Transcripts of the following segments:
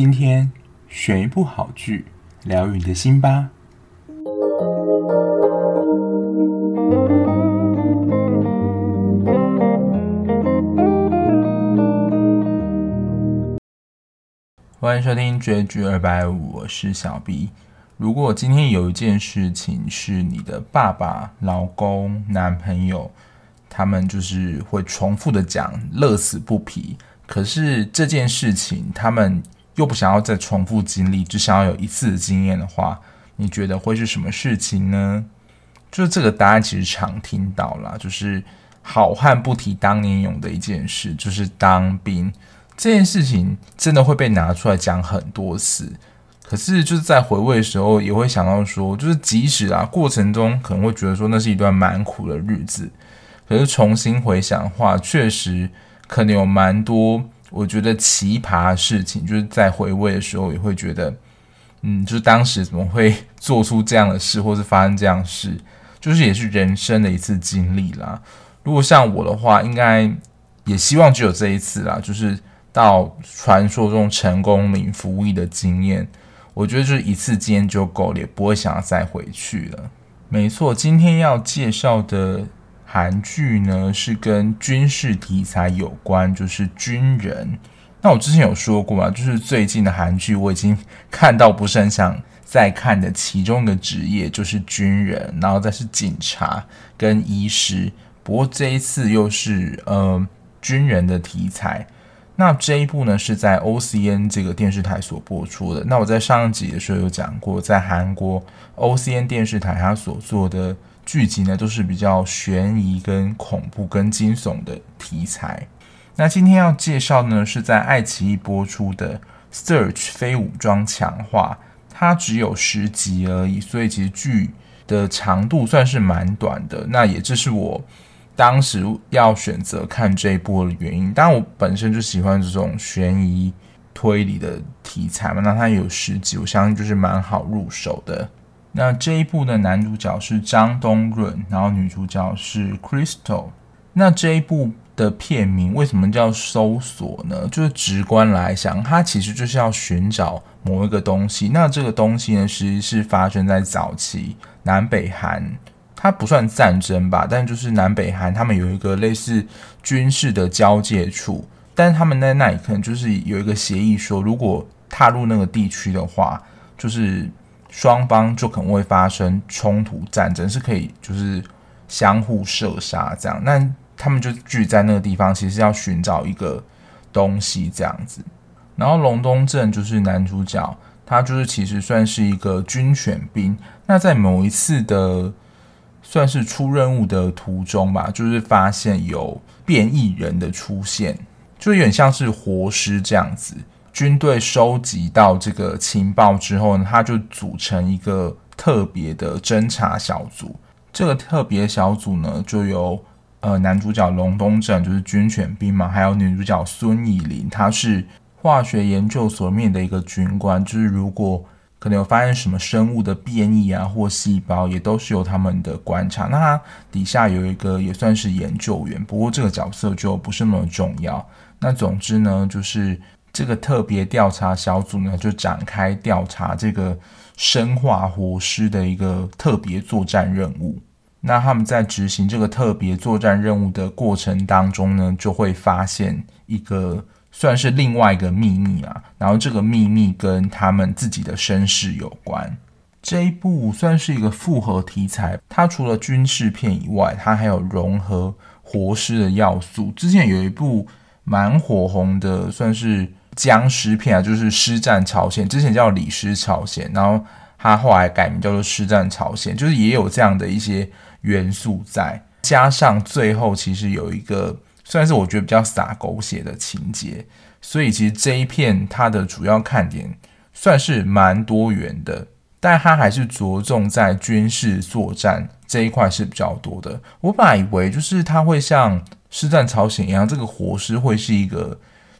今天选一部好剧，疗愈你的心吧。欢迎收听追剧二百五，我是小 B。如果今天有一件事情是你的爸爸、老公、男朋友，他们就是会重复的讲，乐此不疲。可是这件事情，他们又不想要再重复经历，只想要有一次的经验的话，你觉得会是什么事情呢？就是这个答案其实常听到啦，就是好汉不提当年勇的一件事，就是当兵。这件事情真的会被拿出来讲很多次，可是就是在回味的时候，也会想到说，就是即使啊过程中可能会觉得说那是一段蛮苦的日子，可是重新回想的话，确实可能有蛮多我觉得奇葩的事情，就是在回味的时候也会觉得，嗯，就是当时怎么会做出这样的事，或是发生这样事，就是也是人生的一次经历啦。如果像我的话，应该也希望只有这一次啦，就是。到传说中成功领服役的经验，我觉得就是一次经验就够了，也不会想要再回去了。没错，今天要介绍的韩剧呢，是跟军事题材有关，就是军人。那我之前有说过嘛，就是最近的韩剧我已经看到不是很想再看的其中一个职业就是军人，然后再是警察跟医师。不过这一次又是呃军人的题材。那这一部呢，是在 OCN 这个电视台所播出的。那我在上一集的时候有讲过，在韩国 OCN 电视台它所做的剧集呢，都是比较悬疑、跟恐怖、跟惊悚的题材。那今天要介绍呢，是在爱奇艺播出的《Search 非武装强化》，它只有十集而已，所以其实剧的长度算是蛮短的。那也这是我。当时要选择看这一部的原因，当然我本身就喜欢这种悬疑推理的题材嘛，那它有十集，我相信就是蛮好入手的。那这一部的男主角是张东润，然后女主角是 Crystal。那这一部的片名为什么叫搜索呢？就是直观来想，它其实就是要寻找某一个东西。那这个东西呢，其实是发生在早期南北韩。它不算战争吧，但就是南北韩他们有一个类似军事的交界处，但是他们在那里可能就是有一个协议说，如果踏入那个地区的话，就是双方就可能会发生冲突战争，是可以就是相互射杀这样。那他们就聚在那个地方，其实要寻找一个东西这样子。然后龙东镇就是男主角，他就是其实算是一个军犬兵。那在某一次的算是出任务的途中吧，就是发现有变异人的出现，就有点像是活尸这样子。军队收集到这个情报之后呢，他就组成一个特别的侦查小组。这个特别小组呢，就由呃男主角龙东正，就是军犬兵嘛，还有女主角孙艺玲，她是化学研究所面的一个军官，就是如果。可能有发现什么生物的变异啊，或细胞也都是由他们的观察。那他底下有一个也算是研究员，不过这个角色就不是那么重要。那总之呢，就是这个特别调查小组呢，就展开调查这个生化活尸的一个特别作战任务。那他们在执行这个特别作战任务的过程当中呢，就会发现一个。算是另外一个秘密啊，然后这个秘密跟他们自己的身世有关。这一部算是一个复合题材，它除了军事片以外，它还有融合活尸的要素。之前有一部蛮火红的，算是僵尸片啊，就是《尸战朝鲜》，之前叫《李尸朝鲜》，然后他后来改名叫做《尸战朝鲜》，就是也有这样的一些元素在，加上最后其实有一个。算是我觉得比较洒狗血的情节，所以其实这一片它的主要看点算是蛮多元的，但它还是着重在军事作战这一块是比较多的。我本来以为就是它会像《尸战朝鲜》一样，这个活尸会是一个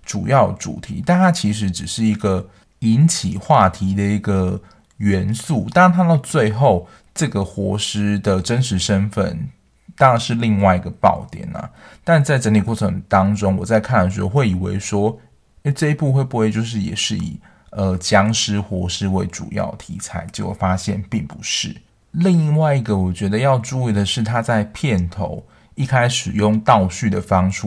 主要主题，但它其实只是一个引起话题的一个元素。当然，它到最后这个活尸的真实身份。当然是另外一个爆点啊！但在整体过程当中，我在看的时候会以为说，诶，这一部会不会就是也是以呃僵尸活尸为主要题材，结果发现并不是。另外一个我觉得要注意的是，他在片头一开始用倒叙的方式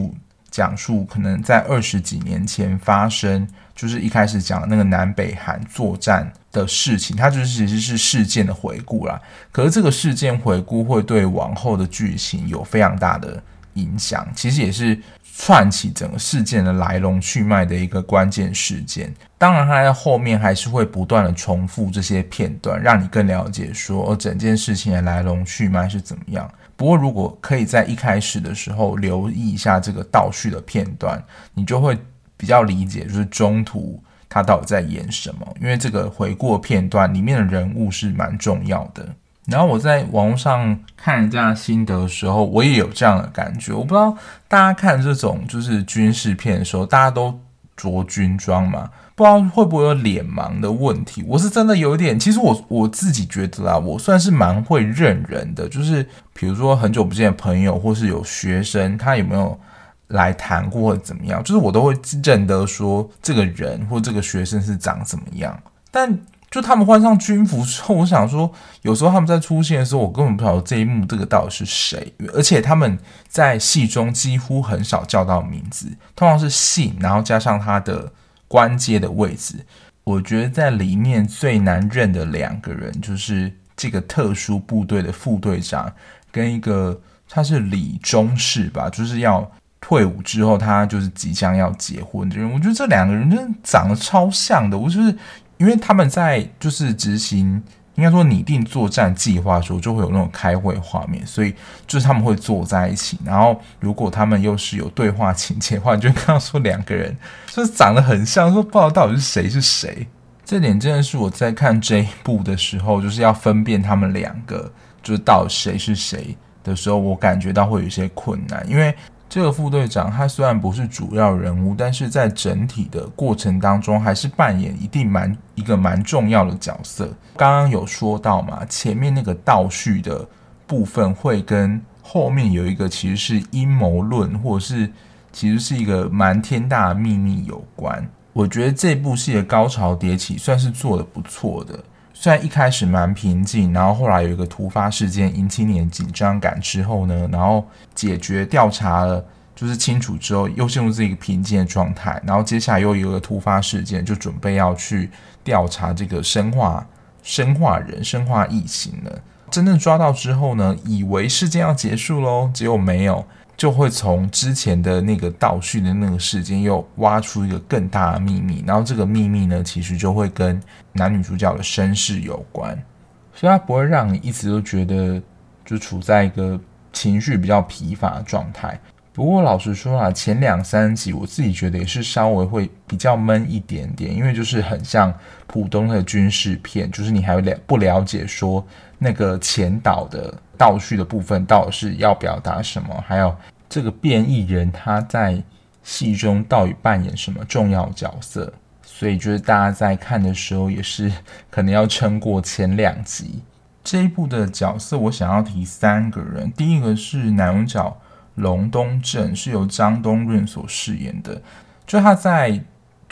讲述，可能在二十几年前发生，就是一开始讲那个南北韩作战的事情，它就是其实是事件的回顾啦。可是这个事件回顾会对往后的剧情有非常大的影响，其实也是。串起整个事件的来龙去脉的一个关键事件，当然，它在后面还是会不断的重复这些片段，让你更了解说，整件事情的来龙去脉是怎么样。不过，如果可以在一开始的时候留意一下这个倒叙的片段，你就会比较理解，就是中途他到底在演什么。因为这个回顾片段里面的人物是蛮重要的。然后我在网络上看人家心得的时候，我也有这样的感觉。我不知道大家看这种就是军事片的时候，大家都着军装嘛？不知道会不会有脸盲的问题？我是真的有点，其实我我自己觉得啊，我算是蛮会认人的。就是比如说很久不见的朋友，或是有学生，他有没有来谈过或者怎么样，就是我都会认得说这个人或这个学生是长怎么样。但就他们换上军服之后，我想说，有时候他们在出现的时候，我根本不晓得这一幕这个到底是谁，而且他们在戏中几乎很少叫到名字，通常是姓，然后加上他的官阶的位置。我觉得在里面最难认的两个人，就是这个特殊部队的副队长跟一个他是李中士吧，就是要退伍之后他就是即将要结婚的人。我觉得这两个人真的长得超像的，我就是。因为他们在就是执行，应该说拟定作战计划的时候，就会有那种开会画面，所以就是他们会坐在一起。然后如果他们又是有对话情节的话，你就会看到说两个人就是长得很像，说不知道到底是谁是谁。这点真的是我在看这一部的时候，就是要分辨他们两个就是到底谁是谁的时候，我感觉到会有一些困难，因为。这个副队长他虽然不是主要人物，但是在整体的过程当中，还是扮演一定蛮一个蛮重要的角色。刚刚有说到嘛，前面那个倒叙的部分会跟后面有一个其实是阴谋论，或者是其实是一个蛮天大的秘密有关。我觉得这部戏的高潮迭起算是做得不错的。虽然一开始蛮平静，然后后来有一个突发事件引起你的紧张感之后呢，然后解决调查了，就是清楚之后又进入这个平静的状态，然后接下来又有一个突发事件，就准备要去调查这个生化生化人、生化异形了。真正抓到之后呢，以为事件要结束喽，结果没有。就会从之前的那个倒叙的那个事件又挖出一个更大的秘密，然后这个秘密呢，其实就会跟男女主角的身世有关，所以它不会让你一直都觉得就处在一个情绪比较疲乏的状态。不过老实说啊，前两三集我自己觉得也是稍微会比较闷一点点，因为就是很像普通的军事片，就是你还了不了解说那个前导的倒叙的部分到底是要表达什么，还有这个变异人他在戏中到底扮演什么重要角色，所以就是大家在看的时候也是可能要撑过前两集。这一部的角色我想要提三个人，第一个是男主角。龙东正是由张东润所饰演的，就他在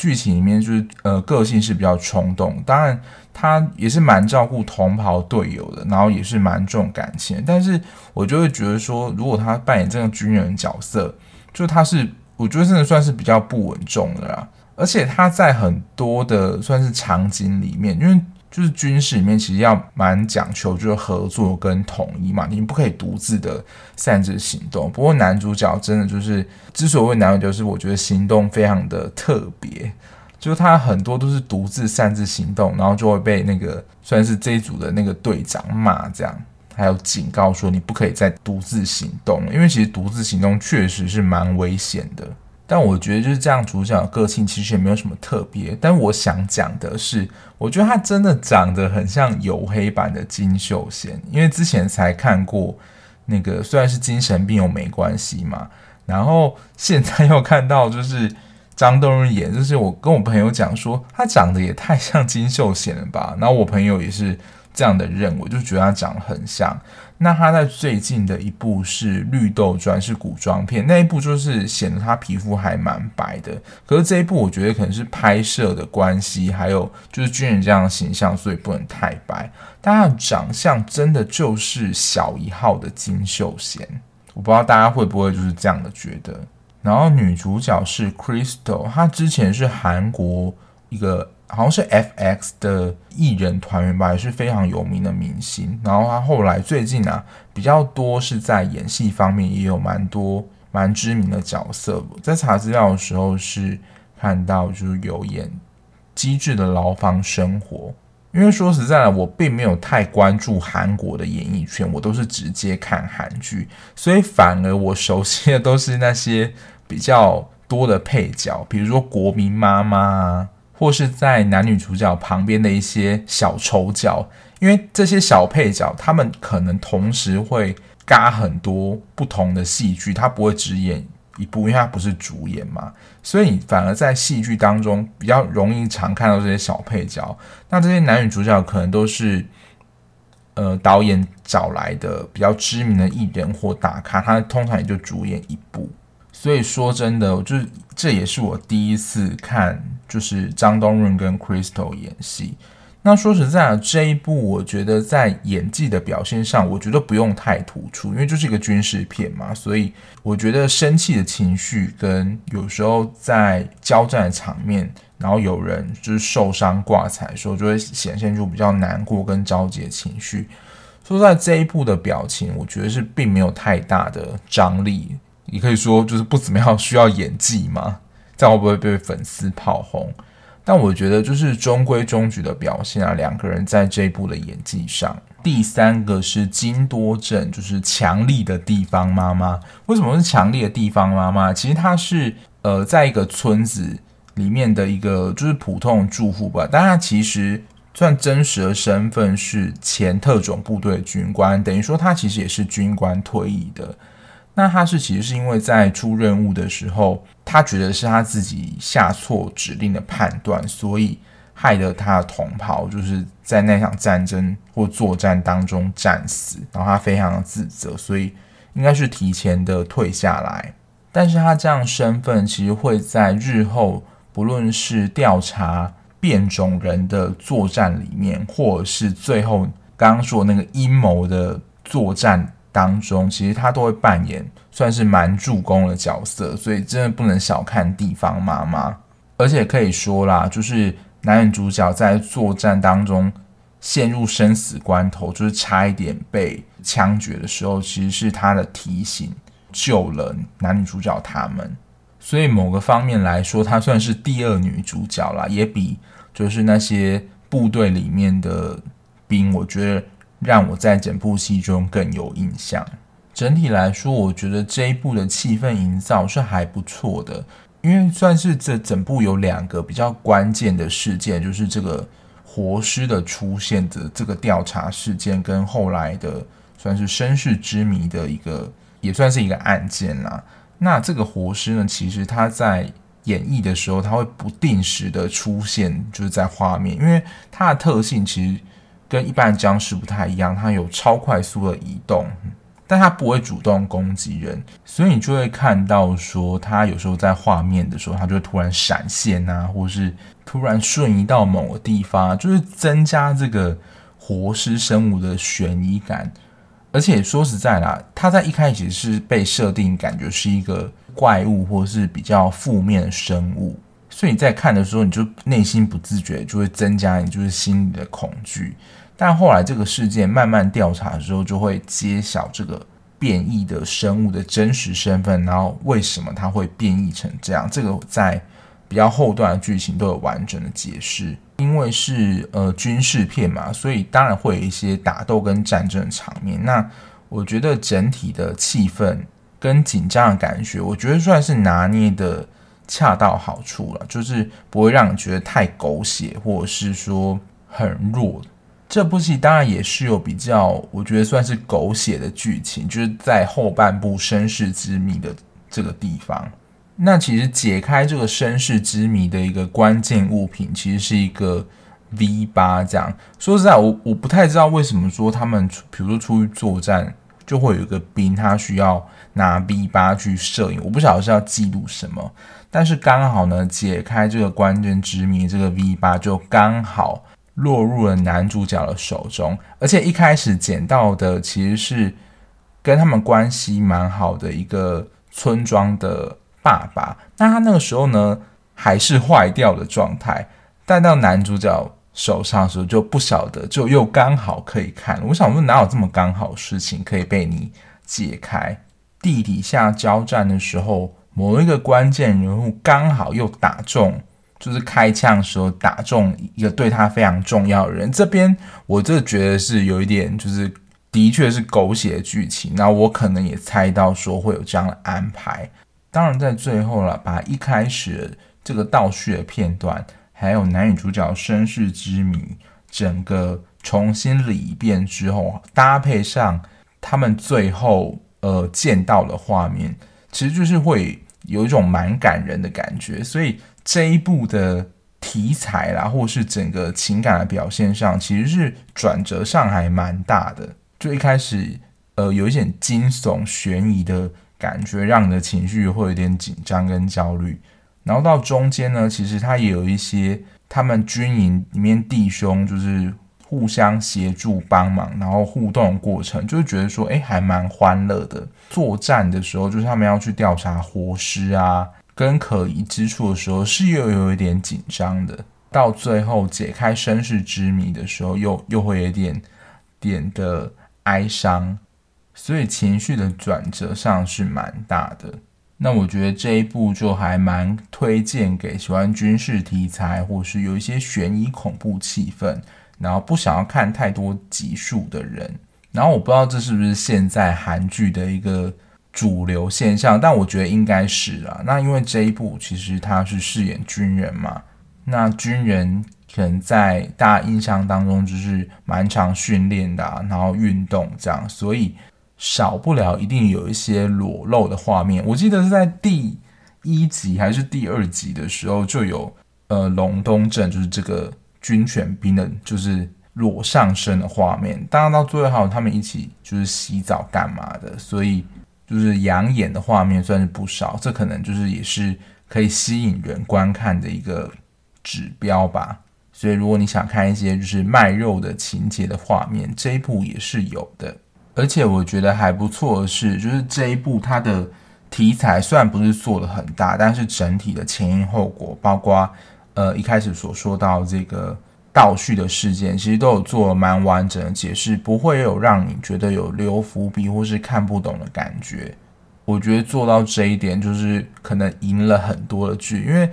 剧情里面就是呃个性是比较冲动，当然他也是蛮照顾同袍队友的，然后也是蛮重感情。但是我就会觉得说，如果他扮演这个军人角色，就他是我觉得真的算是比较不稳重的啦，而且他在很多的算是场景里面，因为。就是军事里面其实要蛮讲求就是合作跟统一嘛，你不可以独自的擅自行动。不过男主角真的就是之所以男主角，是我觉得行动非常的特别，就是他很多都是独自擅自行动，然后就会被那个算是这一组的那个队长骂这样，还有警告说你不可以再独自行动，因为其实独自行动确实是蛮危险的。但我觉得就是这样，主角的个性其实也没有什么特别。但我想讲的是，我觉得他真的长得很像黝黑版的金秀贤，因为之前才看过那个，虽然是精神病又没关系嘛，然后现在又看到就是张东润演，就是我跟我朋友讲说，他长得也太像金秀贤了吧。然后我朋友也是这样的认为，就觉得他长得很像。那他在最近的一部是《绿豆砖》，是古装片，那一部就是显得他皮肤还蛮白的。可是这一部我觉得可能是拍摄的关系，还有就是军人这样的形象，所以不能太白。但他的长相真的就是小一号的金秀贤，我不知道大家会不会就是这样的觉得。然后女主角是 Crystal，她之前是韩国一个。好像是 FX 的艺人团员吧，也是非常有名的明星。然后他后来最近啊，比较多是在演戏方面也有蛮多蛮知名的角色。在查资料的时候是看到就是有演《机智的牢房生活》。因为说实在的，我并没有太关注韩国的演艺圈，我都是直接看韩剧，所以反而我熟悉的都是那些比较多的配角，比如说国民妈妈啊。或是在男女主角旁边的一些小丑角，因为这些小配角，他们可能同时会嘎很多不同的戏剧，他不会只演一部，因为他不是主演嘛，所以你反而在戏剧当中比较容易常看到这些小配角。那这些男女主角可能都是呃导演找来的比较知名的艺人或大咖，他通常也就主演一部。所以说真的，就是这也是我第一次看，就是张东润跟 Crystal 演戏。那说实在的，这一部我觉得在演技的表现上，我觉得不用太突出，因为就是一个军事片嘛。所以我觉得生气的情绪跟有时候在交战的场面，然后有人就是受伤挂彩的时候，就会显现出比较难过跟着急的情绪。说在这一部的表情，我觉得是并没有太大的张力。你可以说就是不怎么样，需要演技吗？这样会不会被粉丝炮轰？但我觉得就是中规中矩的表现啊，两个人在这一部的演技上。第三个是金多正，就是强力的地方妈妈。为什么是强力的地方妈妈？其实她是呃，在一个村子里面的一个就是普通住户吧，但她其实算真实的身份是前特种部队军官，等于说她其实也是军官退役的。那他是其实是因为在出任务的时候，他觉得是他自己下错指令的判断，所以害得他的同袍就是在那场战争或作战当中战死，然后他非常的自责，所以应该是提前的退下来。但是他这样身份其实会在日后不论是调查变种人的作战里面，或者是最后刚刚说的那个阴谋的作战。当中其实他都会扮演算是蛮助攻的角色，所以真的不能小看地方妈妈。而且可以说啦，就是男女主角在作战当中陷入生死关头，就是差一点被枪决的时候，其实是他的提醒救了男女主角他们。所以某个方面来说，她算是第二女主角啦，也比就是那些部队里面的兵，我觉得。让我在整部戏中更有印象。整体来说，我觉得这一部的气氛营造是还不错的，因为算是这整部有两个比较关键的事件，就是这个活尸的出现的这个调查事件，跟后来的算是身世之谜的一个，也算是一个案件啦。那这个活尸呢，其实它在演绎的时候，它会不定时的出现，就是在画面，因为它的特性其实。跟一般的僵尸不太一样，它有超快速的移动，但它不会主动攻击人，所以你就会看到说，它有时候在画面的时候，它就会突然闪现啊，或是突然瞬移到某个地方，就是增加这个活尸生物的悬疑感。而且说实在啦，它在一开始是被设定感觉是一个怪物，或是比较负面的生物。所以你在看的时候，你就内心不自觉就会增加你就是心里的恐惧。但后来这个事件慢慢调查的时候，就会揭晓这个变异的生物的真实身份，然后为什么它会变异成这样。这个在比较后段的剧情都有完整的解释。因为是呃军事片嘛，所以当然会有一些打斗跟战争场面。那我觉得整体的气氛跟紧张的感觉，我觉得算是拿捏的。恰到好处了，就是不会让你觉得太狗血，或者是说很弱。这部戏当然也是有比较，我觉得算是狗血的剧情，就是在后半部身世之谜的这个地方。那其实解开这个身世之谜的一个关键物品，其实是一个 V 八这样。说实在，我我不太知道为什么说他们，比如说出去作战，就会有一个兵他需要拿 V 八去摄影，我不晓得是要记录什么。但是刚好呢，解开这个关键之谜，这个 V 八就刚好落入了男主角的手中，而且一开始捡到的其实是跟他们关系蛮好的一个村庄的爸爸。那他那个时候呢，还是坏掉的状态，带到男主角手上的时候就不晓得，就又刚好可以看。我想说，哪有这么刚好的事情可以被你解开？地底下交战的时候。某一个关键人物刚好又打中，就是开枪的时候打中一个对他非常重要的人。这边我就觉得是有一点，就是的确是狗血的剧情。那我可能也猜到说会有这样的安排。当然，在最后了，把一开始这个倒叙的片段，还有男女主角身世之谜，整个重新理一遍之后，搭配上他们最后呃见到的画面。其实就是会有一种蛮感人的感觉，所以这一部的题材啦，或是整个情感的表现上，其实是转折上还蛮大的。就一开始，呃，有一点惊悚悬疑的感觉，让你的情绪会有点紧张跟焦虑。然后到中间呢，其实他也有一些他们军营里面弟兄就是。互相协助帮忙，然后互动过程，就是觉得说，哎，还蛮欢乐的。作战的时候，就是他们要去调查活尸啊，跟可疑之处的时候，是又有一点紧张的。到最后解开身世之谜的时候，又又会有点点的哀伤，所以情绪的转折上是蛮大的。那我觉得这一部就还蛮推荐给喜欢军事题材，或是有一些悬疑恐怖气氛。然后不想要看太多集数的人，然后我不知道这是不是现在韩剧的一个主流现象，但我觉得应该是啊。那因为这一部其实他是饰演军人嘛，那军人可能在大家印象当中就是蛮常训练的啊，然后运动这样，所以少不了一定有一些裸露的画面。我记得是在第一集还是第二集的时候就有，呃，龙东镇就是这个。军犬兵的，就是裸上身的画面。当然到最后，他们一起就是洗澡干嘛的，所以就是养眼的画面算是不少。这可能就是也是可以吸引人观看的一个指标吧。所以如果你想看一些就是卖肉的情节的画面，这一部也是有的。而且我觉得还不错的是，就是这一部它的题材虽然不是做得很大，但是整体的前因后果，包括。呃，一开始所说到这个倒叙的事件，其实都有做蛮完整的解释，不会有让你觉得有留伏笔或是看不懂的感觉。我觉得做到这一点，就是可能赢了很多的剧，因为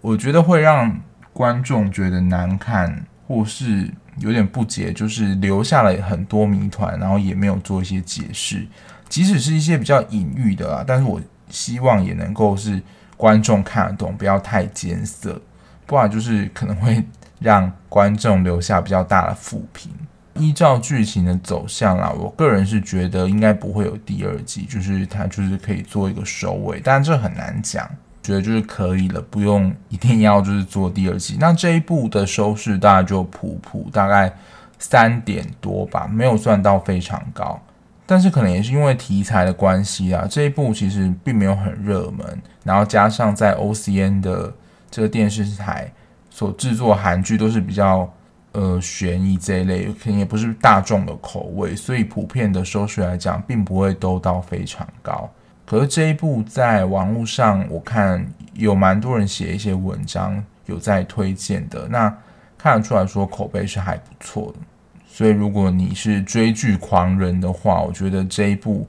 我觉得会让观众觉得难看或是有点不解，就是留下了很多谜团，然后也没有做一些解释，即使是一些比较隐喻的啊，但是我希望也能够是观众看得懂，不要太艰涩。不然就是可能会让观众留下比较大的负评。依照剧情的走向啦，我个人是觉得应该不会有第二季，就是它就是可以做一个收尾，但这很难讲。觉得就是可以了，不用一定要就是做第二季。那这一部的收视大概就普普，大概三点多吧，没有算到非常高。但是可能也是因为题材的关系啊，这一部其实并没有很热门，然后加上在 OCN 的。这个电视台所制作韩剧都是比较呃悬疑这一类，可能也不是大众的口味，所以普遍的收视来讲，并不会都到非常高。可是这一部在网络上，我看有蛮多人写一些文章，有在推荐的，那看得出来说口碑是还不错的。所以如果你是追剧狂人的话，我觉得这一部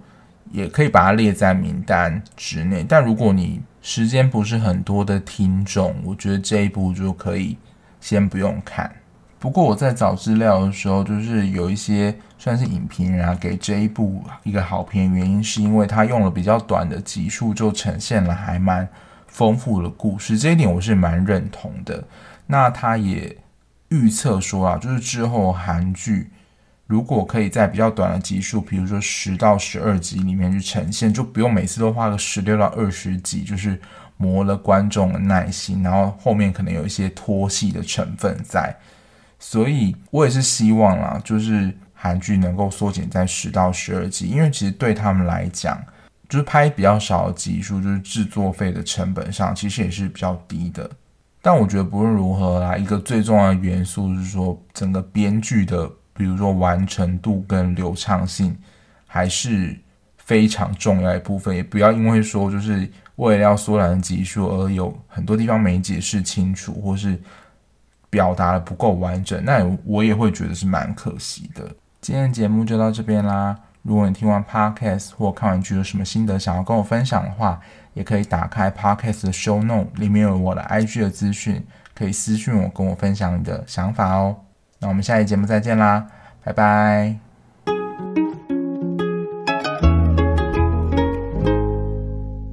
也可以把它列在名单之内。但如果你时间不是很多的听众，我觉得这一部就可以先不用看。不过我在找资料的时候，就是有一些算是影评人啊，给这一部一个好评，原因是因为他用了比较短的集数，就呈现了还蛮丰富的故事。这一点我是蛮认同的。那他也预测说啊，就是之后韩剧。如果可以在比较短的集数，比如说十到十二集里面去呈现，就不用每次都花个十六到二十集，就是磨了观众的耐心，然后后面可能有一些拖戏的成分在。所以我也是希望啦，就是韩剧能够缩减在十到十二集，因为其实对他们来讲，就是拍比较少的集数，就是制作费的成本上其实也是比较低的。但我觉得不论如何啦，一个最重要的元素是说，整个编剧的，比如说完成度跟流畅性，还是非常重要一部分。也不要因为说就是为了要缩短集数而有很多地方没解释清楚，或是表达的不够完整，那我也会觉得是蛮可惜的。今天的节目就到这边啦。如果你听完 Podcast 或看完剧有什么心得想要跟我分享的话，也可以打开 Podcast 的 Show Note，里面有我的 IG 的资讯，可以私讯我，跟我分享你的想法哦。那我们下期节目再见啦，拜拜。